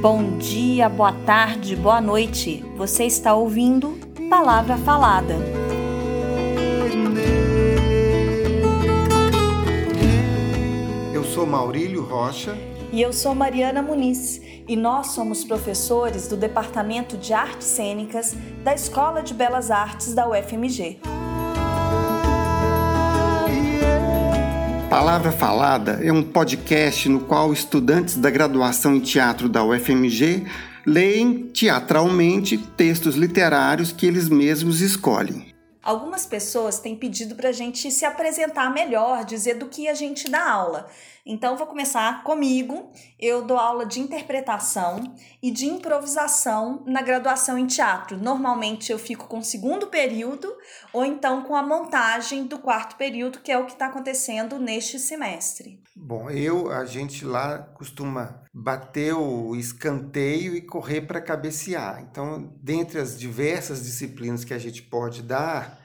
Bom dia, boa tarde, boa noite. Você está ouvindo Palavra Falada. Eu sou Maurílio Rocha. E eu sou Mariana Muniz. E nós somos professores do Departamento de Artes Cênicas da Escola de Belas Artes da UFMG. Palavra Falada é um podcast no qual estudantes da graduação em teatro da UFMG leem teatralmente textos literários que eles mesmos escolhem. Algumas pessoas têm pedido para a gente se apresentar melhor, dizer do que a gente dá aula. Então, vou começar comigo. Eu dou aula de interpretação e de improvisação na graduação em teatro. Normalmente eu fico com o segundo período ou então com a montagem do quarto período, que é o que está acontecendo neste semestre. Bom, eu, a gente lá costuma bater o escanteio e correr para cabecear. Então, dentre as diversas disciplinas que a gente pode dar,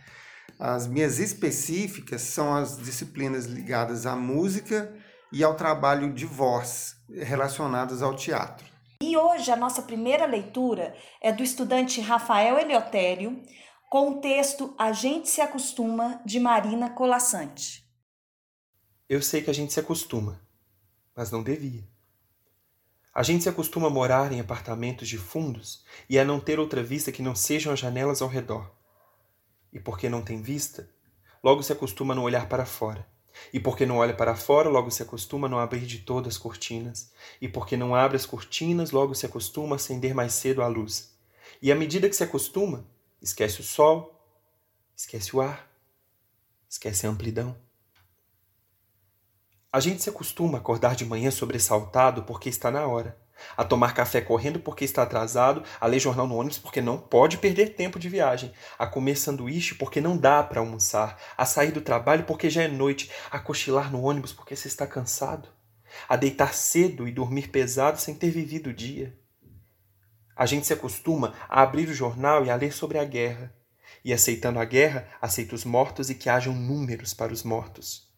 as minhas específicas são as disciplinas ligadas à música e ao trabalho de voz relacionadas ao teatro. E hoje a nossa primeira leitura é do estudante Rafael Eleutério, com o texto A Gente Se Acostuma, de Marina Colassante. Eu sei que a gente se acostuma, mas não devia. A gente se acostuma a morar em apartamentos de fundos e a não ter outra vista que não sejam as janelas ao redor. E porque não tem vista, logo se acostuma a não olhar para fora e porque não olha para fora, logo se acostuma a não abrir de todas as cortinas. E porque não abre as cortinas, logo se acostuma a acender mais cedo a luz. E à medida que se acostuma, esquece o sol, esquece o ar, esquece a amplidão. A gente se acostuma a acordar de manhã sobressaltado porque está na hora a tomar café correndo porque está atrasado, a ler jornal no ônibus porque não pode perder tempo de viagem, a comer sanduíche porque não dá para almoçar, a sair do trabalho porque já é noite, a cochilar no ônibus porque se está cansado, a deitar cedo e dormir pesado sem ter vivido o dia. A gente se acostuma a abrir o jornal e a ler sobre a guerra, e aceitando a guerra, aceita os mortos e que hajam números para os mortos.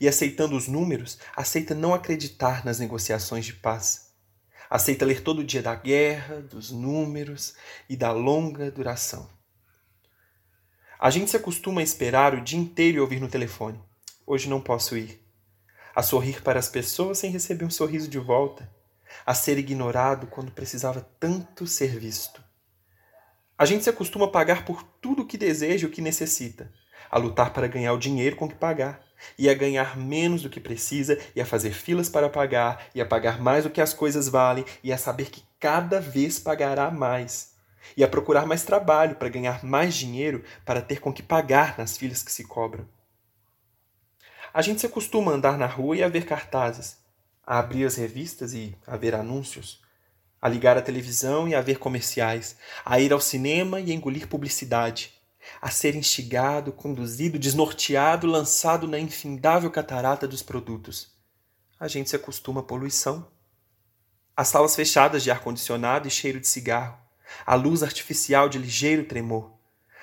E aceitando os números, aceita não acreditar nas negociações de paz Aceita ler todo dia da guerra, dos números e da longa duração. A gente se acostuma a esperar o dia inteiro e ouvir no telefone. Hoje não posso ir. A sorrir para as pessoas sem receber um sorriso de volta. A ser ignorado quando precisava tanto ser visto. A gente se acostuma a pagar por tudo o que deseja e o que necessita, a lutar para ganhar o dinheiro com que pagar, e a ganhar menos do que precisa, e a fazer filas para pagar, e a pagar mais do que as coisas valem, e a saber que cada vez pagará mais, e a procurar mais trabalho para ganhar mais dinheiro para ter com que pagar nas filas que se cobram. A gente se acostuma a andar na rua e a ver cartazes, a abrir as revistas e a ver anúncios, a ligar a televisão e a ver comerciais, a ir ao cinema e a engolir publicidade, a ser instigado, conduzido, desnorteado, lançado na infindável catarata dos produtos. A gente se acostuma à poluição. As salas fechadas de ar-condicionado e cheiro de cigarro, a luz artificial de ligeiro tremor,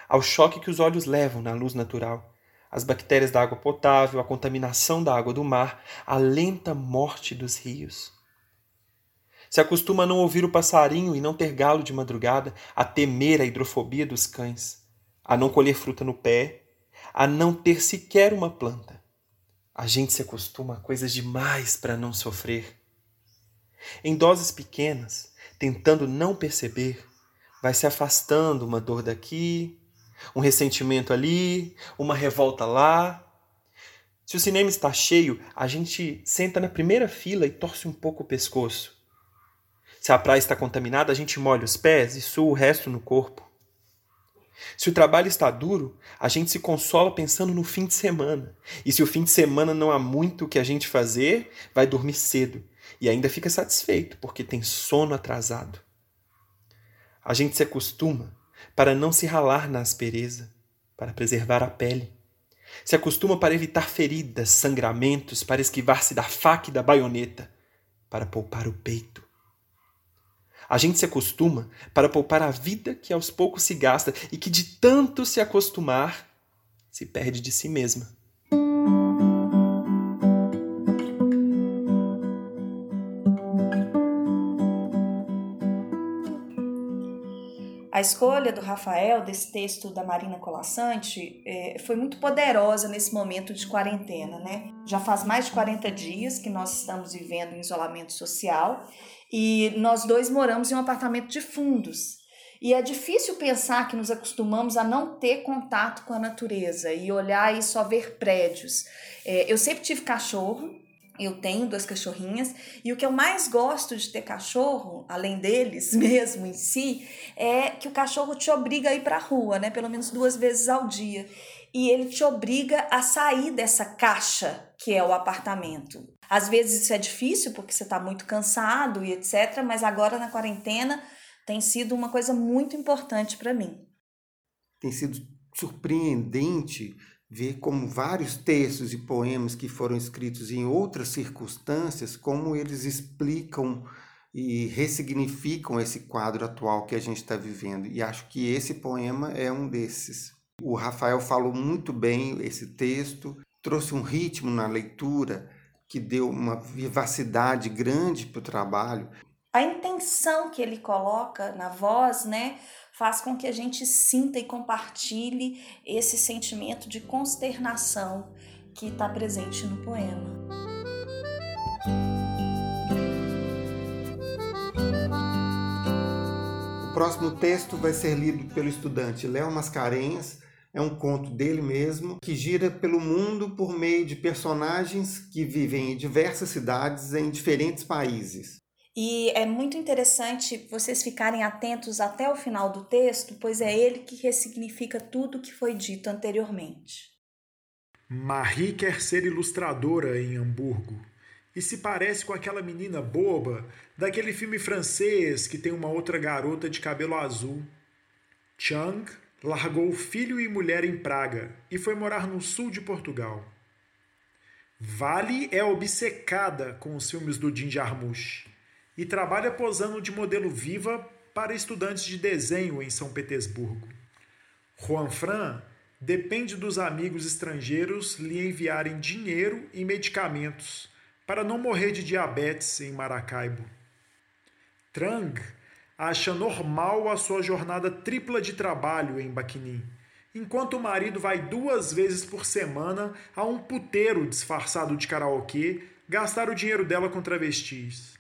ao choque que os olhos levam na luz natural, as bactérias da água potável, a contaminação da água do mar, a lenta morte dos rios. Se acostuma a não ouvir o passarinho e não ter galo de madrugada, a temer a hidrofobia dos cães a não colher fruta no pé, a não ter sequer uma planta. A gente se acostuma a coisas demais para não sofrer. Em doses pequenas, tentando não perceber, vai se afastando uma dor daqui, um ressentimento ali, uma revolta lá. Se o cinema está cheio, a gente senta na primeira fila e torce um pouco o pescoço. Se a praia está contaminada, a gente molha os pés e sua o resto no corpo. Se o trabalho está duro, a gente se consola pensando no fim de semana. E se o fim de semana não há muito o que a gente fazer, vai dormir cedo e ainda fica satisfeito porque tem sono atrasado. A gente se acostuma para não se ralar na aspereza, para preservar a pele. Se acostuma para evitar feridas, sangramentos, para esquivar-se da faca e da baioneta, para poupar o peito. A gente se acostuma para poupar a vida que aos poucos se gasta e que de tanto se acostumar se perde de si mesma. A escolha do Rafael desse texto da Marina Colassante é, foi muito poderosa nesse momento de quarentena, né? Já faz mais de 40 dias que nós estamos vivendo em isolamento social e nós dois moramos em um apartamento de fundos. E é difícil pensar que nos acostumamos a não ter contato com a natureza e olhar e só ver prédios. É, eu sempre tive cachorro, eu tenho duas cachorrinhas e o que eu mais gosto de ter cachorro, além deles mesmo em si, é que o cachorro te obriga a ir para a rua, né? Pelo menos duas vezes ao dia. E ele te obriga a sair dessa caixa que é o apartamento. Às vezes isso é difícil porque você está muito cansado e etc. Mas agora na quarentena tem sido uma coisa muito importante para mim. Tem sido surpreendente ver como vários textos e poemas que foram escritos em outras circunstâncias, como eles explicam e ressignificam esse quadro atual que a gente está vivendo. E acho que esse poema é um desses. O Rafael falou muito bem esse texto, trouxe um ritmo na leitura que deu uma vivacidade grande para o trabalho. A intenção que ele coloca na voz, né, faz com que a gente sinta e compartilhe esse sentimento de consternação que está presente no poema. O próximo texto vai ser lido pelo estudante Léo Mascarenhas. É um conto dele mesmo que gira pelo mundo por meio de personagens que vivem em diversas cidades em diferentes países. E é muito interessante vocês ficarem atentos até o final do texto, pois é ele que ressignifica tudo o que foi dito anteriormente. Marie quer ser ilustradora em Hamburgo e se parece com aquela menina boba daquele filme francês que tem uma outra garota de cabelo azul. Chang largou filho e mulher em Praga e foi morar no sul de Portugal. Vale é obcecada com os filmes do Jim Jarmusch e trabalha posando de modelo viva para estudantes de desenho em São Petersburgo. Juan Fran depende dos amigos estrangeiros lhe enviarem dinheiro e medicamentos para não morrer de diabetes em Maracaibo. Trang acha normal a sua jornada tripla de trabalho em Baquinim, enquanto o marido vai duas vezes por semana a um puteiro disfarçado de karaokê gastar o dinheiro dela com travestis.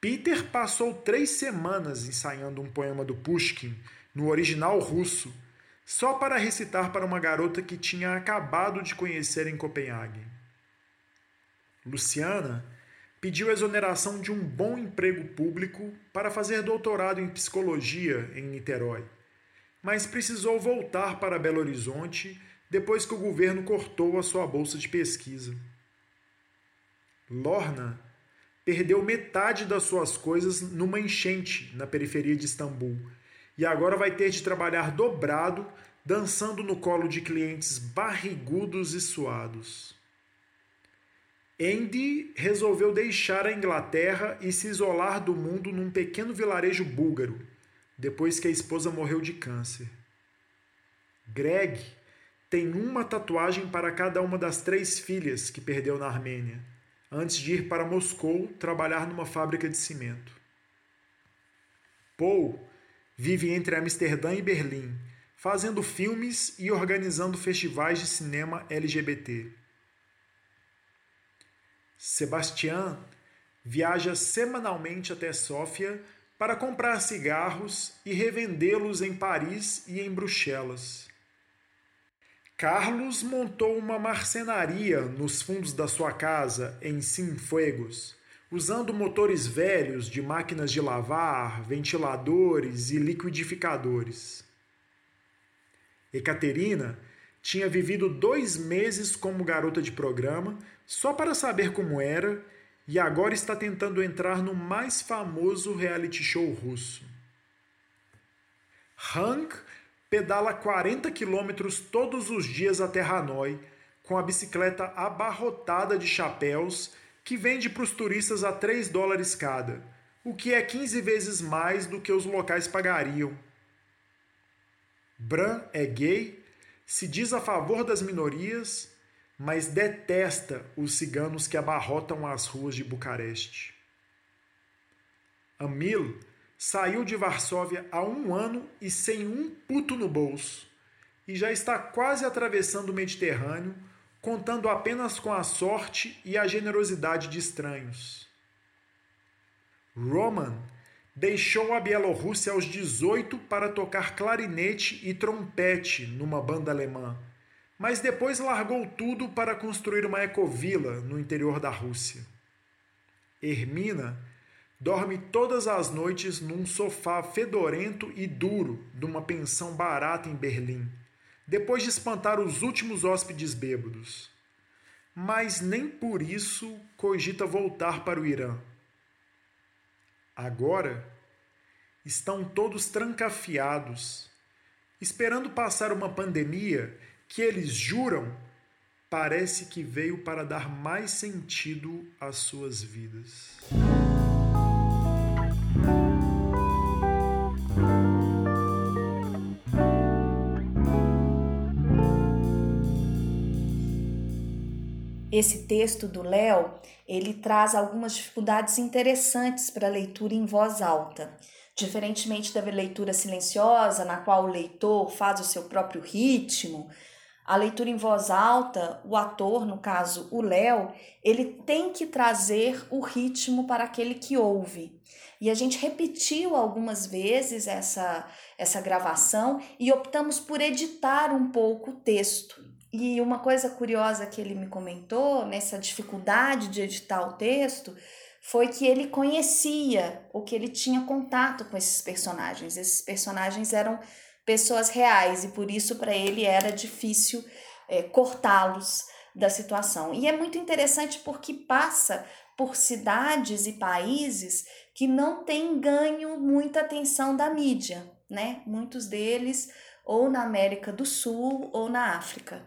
Peter passou três semanas ensaiando um poema do Pushkin, no original russo, só para recitar para uma garota que tinha acabado de conhecer em Copenhague. Luciana pediu exoneração de um bom emprego público para fazer doutorado em psicologia em Niterói, mas precisou voltar para Belo Horizonte depois que o governo cortou a sua bolsa de pesquisa. Lorna perdeu metade das suas coisas numa enchente na periferia de Istambul e agora vai ter de trabalhar dobrado, dançando no colo de clientes barrigudos e suados. Andy resolveu deixar a Inglaterra e se isolar do mundo num pequeno vilarejo búlgaro, depois que a esposa morreu de câncer. Greg tem uma tatuagem para cada uma das três filhas que perdeu na Armênia antes de ir para Moscou trabalhar numa fábrica de cimento. Paul vive entre Amsterdã e Berlim, fazendo filmes e organizando festivais de cinema LGBT. Sebastian viaja semanalmente até Sófia para comprar cigarros e revendê-los em Paris e em Bruxelas. Carlos montou uma marcenaria nos fundos da sua casa em Cienfuegos, usando motores velhos de máquinas de lavar, ventiladores e liquidificadores. Ekaterina tinha vivido dois meses como garota de programa só para saber como era e agora está tentando entrar no mais famoso reality show russo. Hank pedala 40 quilômetros todos os dias até Hanoi, com a bicicleta abarrotada de chapéus que vende para os turistas a 3 dólares cada, o que é 15 vezes mais do que os locais pagariam. Bran é gay, se diz a favor das minorias, mas detesta os ciganos que abarrotam as ruas de Bucareste. Amil saiu de Varsóvia há um ano e sem um puto no bolso, e já está quase atravessando o Mediterrâneo, contando apenas com a sorte e a generosidade de estranhos. Roman deixou a Bielorrússia aos 18 para tocar clarinete e trompete numa banda alemã, mas depois largou tudo para construir uma ecovila no interior da Rússia. Hermina dorme todas as noites num sofá fedorento e duro de uma pensão barata em Berlim, depois de espantar os últimos hóspedes bêbados. Mas nem por isso cogita voltar para o Irã. Agora estão todos trancafiados, esperando passar uma pandemia que eles juram parece que veio para dar mais sentido às suas vidas. Esse texto do Léo, ele traz algumas dificuldades interessantes para a leitura em voz alta. Diferentemente da leitura silenciosa, na qual o leitor faz o seu próprio ritmo, a leitura em voz alta, o ator, no caso o Léo, ele tem que trazer o ritmo para aquele que ouve. E a gente repetiu algumas vezes essa, essa gravação e optamos por editar um pouco o texto. E uma coisa curiosa que ele me comentou nessa dificuldade de editar o texto foi que ele conhecia o que ele tinha contato com esses personagens. Esses personagens eram pessoas reais e por isso para ele era difícil é, cortá-los da situação. E é muito interessante porque passa por cidades e países que não têm ganho muita atenção da mídia, né? Muitos deles ou na América do Sul ou na África.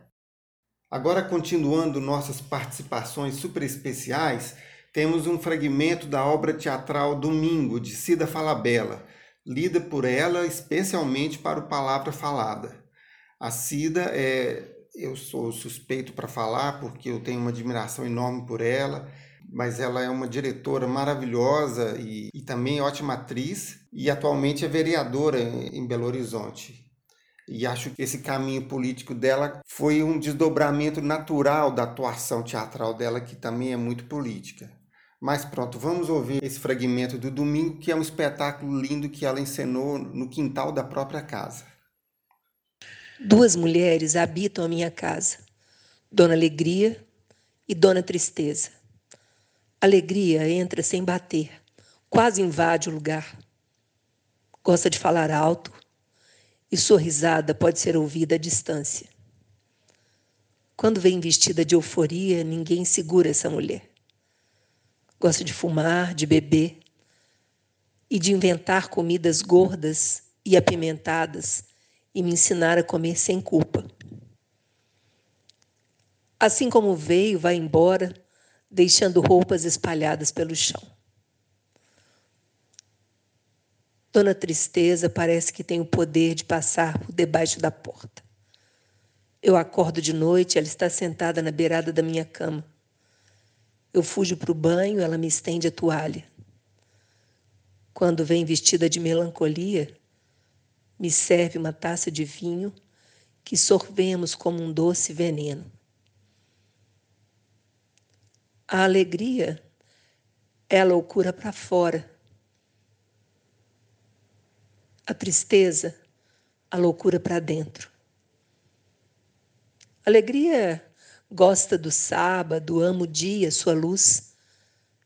Agora, continuando nossas participações super especiais, temos um fragmento da obra teatral Domingo, de Cida Falabella, lida por ela especialmente para o Palavra Falada. A Cida é. Eu sou suspeito para falar porque eu tenho uma admiração enorme por ela, mas ela é uma diretora maravilhosa e, e também ótima atriz, e atualmente é vereadora em Belo Horizonte. E acho que esse caminho político dela foi um desdobramento natural da atuação teatral dela, que também é muito política. Mas pronto, vamos ouvir esse fragmento do domingo, que é um espetáculo lindo que ela encenou no quintal da própria casa. Duas mulheres habitam a minha casa, Dona Alegria e Dona Tristeza. Alegria entra sem bater, quase invade o lugar. Gosta de falar alto, e sua risada pode ser ouvida à distância. Quando vem vestida de euforia, ninguém segura essa mulher. Gosta de fumar, de beber e de inventar comidas gordas e apimentadas e me ensinar a comer sem culpa. Assim como veio, vai embora, deixando roupas espalhadas pelo chão. Dona Tristeza parece que tem o poder de passar por debaixo da porta. Eu acordo de noite, ela está sentada na beirada da minha cama. Eu fujo para o banho, ela me estende a toalha. Quando vem vestida de melancolia, me serve uma taça de vinho que sorvemos como um doce veneno. A alegria é a loucura para fora a tristeza, a loucura para dentro. Alegria gosta do sábado, ama o dia, sua luz.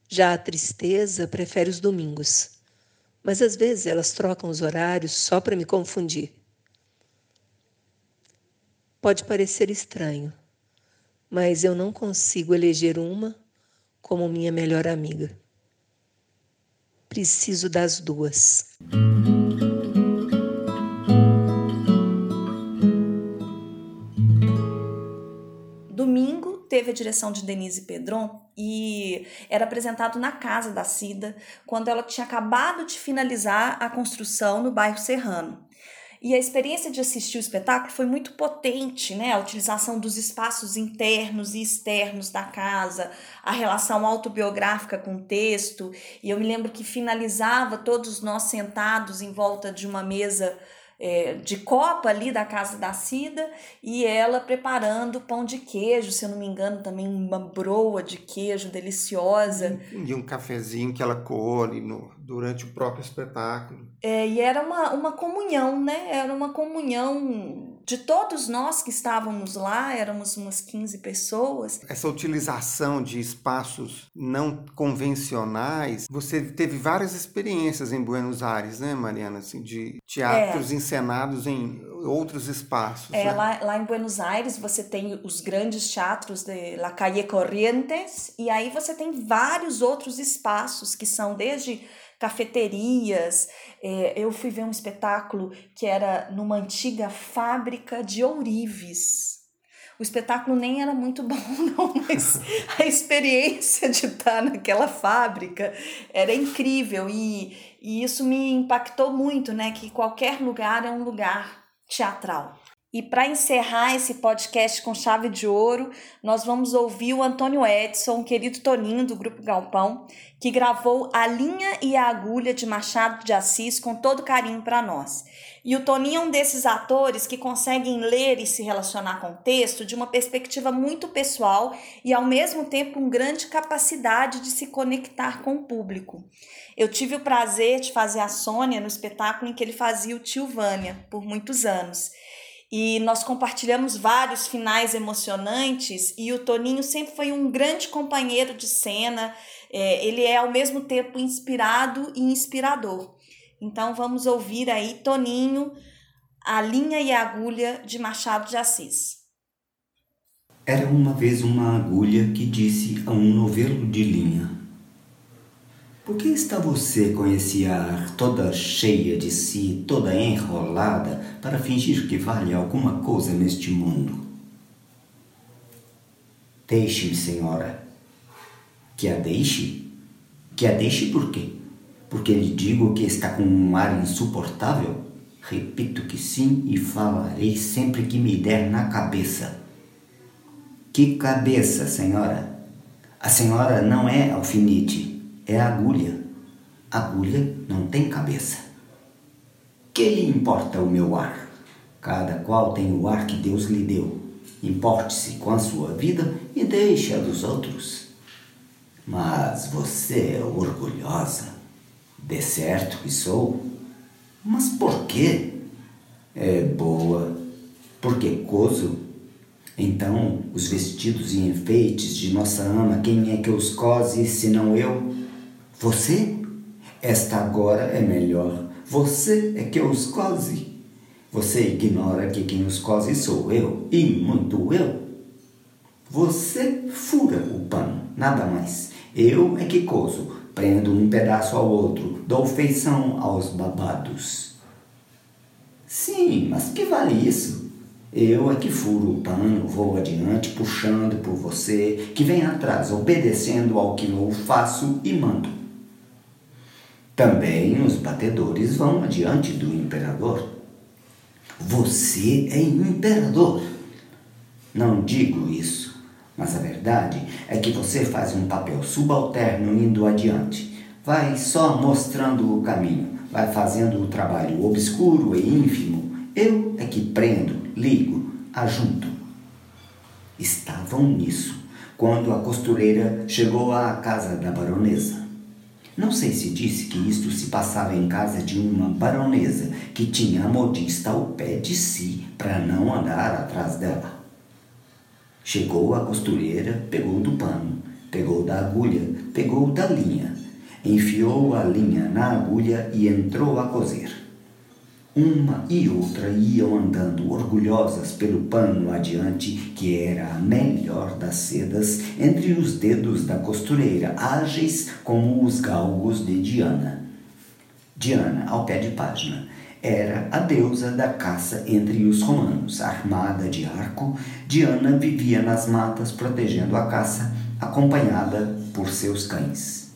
Já a tristeza prefere os domingos. Mas às vezes elas trocam os horários só para me confundir. Pode parecer estranho, mas eu não consigo eleger uma como minha melhor amiga. Preciso das duas. Teve a direção de Denise Pedron e era apresentado na casa da Cida, quando ela tinha acabado de finalizar a construção no bairro Serrano. E a experiência de assistir o espetáculo foi muito potente, né? A utilização dos espaços internos e externos da casa, a relação autobiográfica com o texto. E eu me lembro que finalizava todos nós sentados em volta de uma mesa é, de copa ali da casa da Cida e ela preparando pão de queijo, se eu não me engano, também uma broa de queijo deliciosa. E um cafezinho que ela colhe no, durante o próprio espetáculo. É, e era uma, uma comunhão, né? Era uma comunhão de todos nós que estávamos lá, éramos umas 15 pessoas. Essa utilização de espaços não convencionais, você teve várias experiências em Buenos Aires, né, Mariana? Assim, de teatros é. encenados em outros espaços. É, né? lá, lá em Buenos Aires você tem os grandes teatros de La Calle Corrientes, e aí você tem vários outros espaços que são desde cafeterias. É, eu fui ver um espetáculo que era numa antiga fábrica de ourives. O espetáculo nem era muito bom, não, mas a experiência de estar naquela fábrica era incrível e, e isso me impactou muito, né? Que qualquer lugar é um lugar teatral. E para encerrar esse podcast com chave de ouro, nós vamos ouvir o Antônio Edson, querido Toninho do Grupo Galpão, que gravou A Linha e a Agulha de Machado de Assis com todo carinho para nós. E o Toninho é um desses atores que conseguem ler e se relacionar com o texto de uma perspectiva muito pessoal e ao mesmo tempo com grande capacidade de se conectar com o público. Eu tive o prazer de fazer a Sônia no espetáculo em que ele fazia o tio Vânia por muitos anos e nós compartilhamos vários finais emocionantes e o Toninho sempre foi um grande companheiro de cena. É, ele é ao mesmo tempo inspirado e inspirador. Então vamos ouvir aí Toninho, a linha e a agulha de Machado de Assis. Era uma vez uma agulha que disse a um novelo de linha: por que está você com esse ar toda cheia de si, toda enrolada, para fingir que vale alguma coisa neste mundo? Deixe-me, senhora. Que a deixe? Que a deixe por quê? Porque lhe digo que está com um ar insuportável? Repito que sim e falarei sempre que me der na cabeça. Que cabeça, senhora? A senhora não é alfinete é a agulha. Agulha não tem cabeça. Que lhe importa o meu ar? Cada qual tem o ar que Deus lhe deu. Importe-se com a sua vida e deixe a dos outros. Mas você é orgulhosa. De certo que sou. Mas por quê? É boa. Porque coso? Então, os vestidos e enfeites de nossa ama, quem é que os cose senão eu? Você? Esta agora é melhor. Você é que os cose. Você ignora que quem os cose sou eu, e muito eu. Você fura o pano, nada mais. Eu é que coso, prendo um pedaço ao outro, dou feição aos babados. Sim, mas que vale isso? Eu é que furo o pano, vou adiante, puxando por você, que vem atrás, obedecendo ao que eu faço e mando. Também os batedores vão adiante do imperador. Você é imperador. Não digo isso, mas a verdade é que você faz um papel subalterno indo adiante. Vai só mostrando o caminho, vai fazendo o trabalho obscuro e ínfimo. Eu é que prendo, ligo, ajunto. Estavam nisso quando a costureira chegou à casa da baronesa. Não sei se disse que isto se passava em casa de uma baronesa que tinha a modista ao pé de si para não andar atrás dela. Chegou a costureira, pegou do pano, pegou da agulha, pegou da linha, enfiou a linha na agulha e entrou a coser. Uma e outra iam andando orgulhosas pelo pano adiante, que era a melhor das sedas, entre os dedos da costureira, ágeis como os galgos de Diana. Diana, ao pé de página, era a deusa da caça entre os romanos. Armada de arco, Diana vivia nas matas protegendo a caça, acompanhada por seus cães.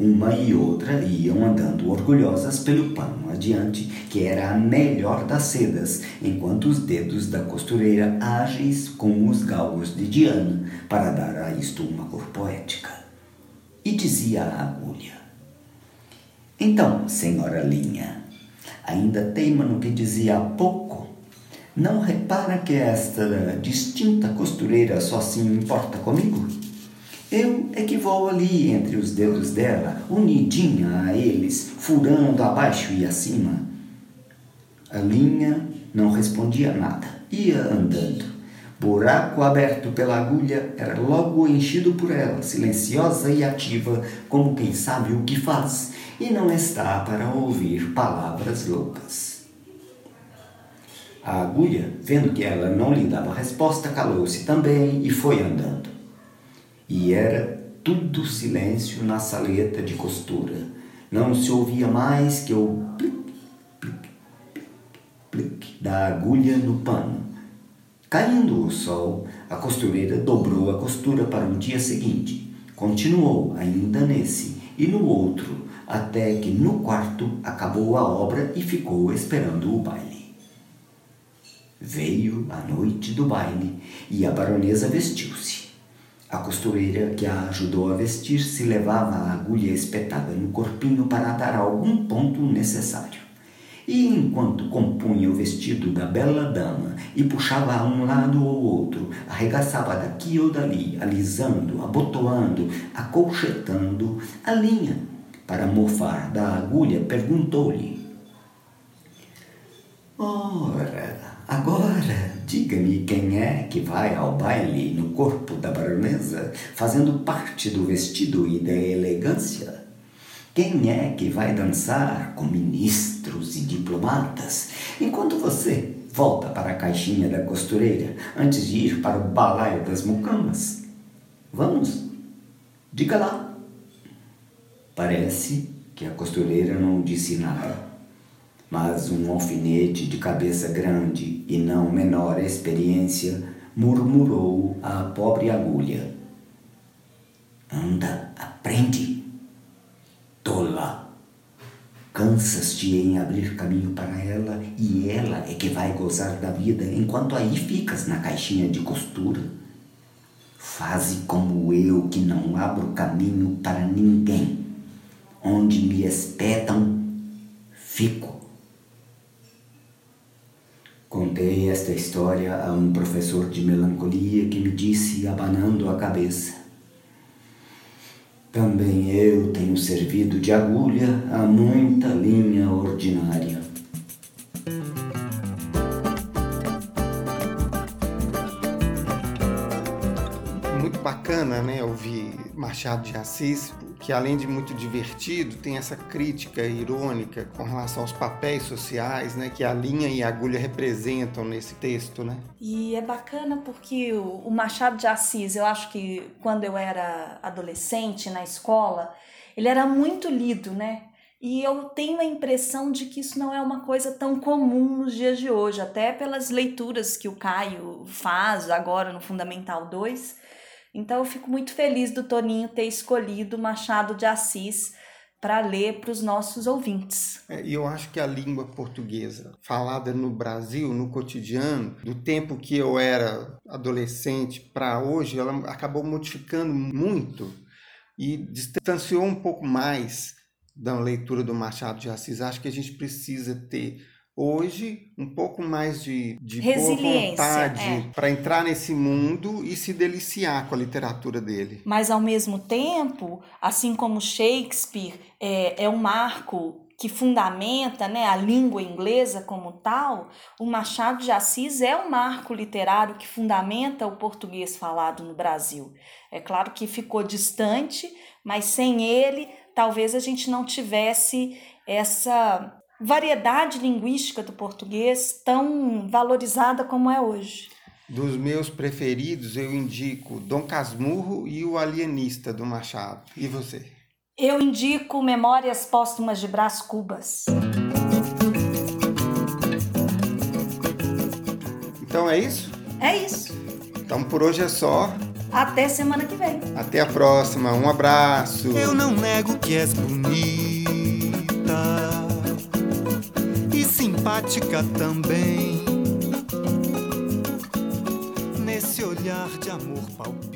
Uma e outra iam andando orgulhosas pelo pano adiante, que era a melhor das sedas, enquanto os dedos da costureira ágeis com os galgos de Diana, para dar a isto uma cor poética. E dizia a agulha: Então, senhora Linha, ainda teima no que dizia há pouco? Não repara que esta distinta costureira só se importa comigo? Eu é que vou ali entre os dedos dela, unidinha a eles, furando abaixo e acima. A linha não respondia nada, ia andando. Buraco aberto pela agulha era logo enchido por ela, silenciosa e ativa, como quem sabe o que faz e não está para ouvir palavras loucas. A agulha, vendo que ela não lhe dava resposta, calou-se também e foi andando. E era tudo silêncio na saleta de costura. Não se ouvia mais que o plic, plic, plic, plic da agulha no pano. Caindo o sol, a costureira dobrou a costura para o dia seguinte. Continuou ainda nesse e no outro, até que no quarto acabou a obra e ficou esperando o baile. Veio a noite do baile e a baronesa vestiu-se. A costureira que a ajudou a vestir-se levava a agulha espetada no corpinho para dar algum ponto necessário. E enquanto compunha o vestido da bela dama e puxava a um lado ou outro, arregaçava daqui ou dali, alisando, abotoando, acolchetando a linha, para mofar da agulha, perguntou-lhe: Ora, Agora, diga-me quem é que vai ao baile no corpo da baronesa, fazendo parte do vestido e da elegância? Quem é que vai dançar com ministros e diplomatas, enquanto você volta para a caixinha da costureira antes de ir para o balaio das mucamas? Vamos, diga lá. Parece que a costureira não disse nada mas um alfinete de cabeça grande e não menor experiência murmurou à pobre agulha: Anda, aprende. Tola! Cansas-te em abrir caminho para ela e ela é que vai gozar da vida enquanto aí ficas na caixinha de costura. Faze como eu que não abro caminho para ninguém. Onde me espetam, fico. Contei esta história a um professor de melancolia que me disse, abanando a cabeça: Também eu tenho servido de agulha a muita linha ordinária. Machado de Assis, que além de muito divertido, tem essa crítica irônica com relação aos papéis sociais, né, que a linha e a agulha representam nesse texto, né? E é bacana porque o Machado de Assis, eu acho que quando eu era adolescente na escola, ele era muito lido, né? E eu tenho a impressão de que isso não é uma coisa tão comum nos dias de hoje, até pelas leituras que o Caio faz agora no Fundamental 2 então eu fico muito feliz do Toninho ter escolhido Machado de Assis para ler para os nossos ouvintes. É, e eu acho que a língua portuguesa, falada no Brasil, no cotidiano, do tempo que eu era adolescente para hoje, ela acabou modificando muito e distanciou um pouco mais da leitura do Machado de Assis. Acho que a gente precisa ter hoje um pouco mais de, de boa vontade é. para entrar nesse mundo e se deliciar com a literatura dele. Mas ao mesmo tempo, assim como Shakespeare é, é um marco que fundamenta né, a língua inglesa como tal, o Machado de Assis é um marco literário que fundamenta o português falado no Brasil. É claro que ficou distante, mas sem ele, talvez a gente não tivesse essa variedade linguística do português tão valorizada como é hoje. Dos meus preferidos, eu indico Dom Casmurro e o Alienista do Machado. E você? Eu indico Memórias Póstumas de Brás Cubas. Então é isso? É isso. Então por hoje é só. Até semana que vem. Até a próxima. Um abraço. Eu não nego que és bonita simpática também. Nesse olhar de amor palpita.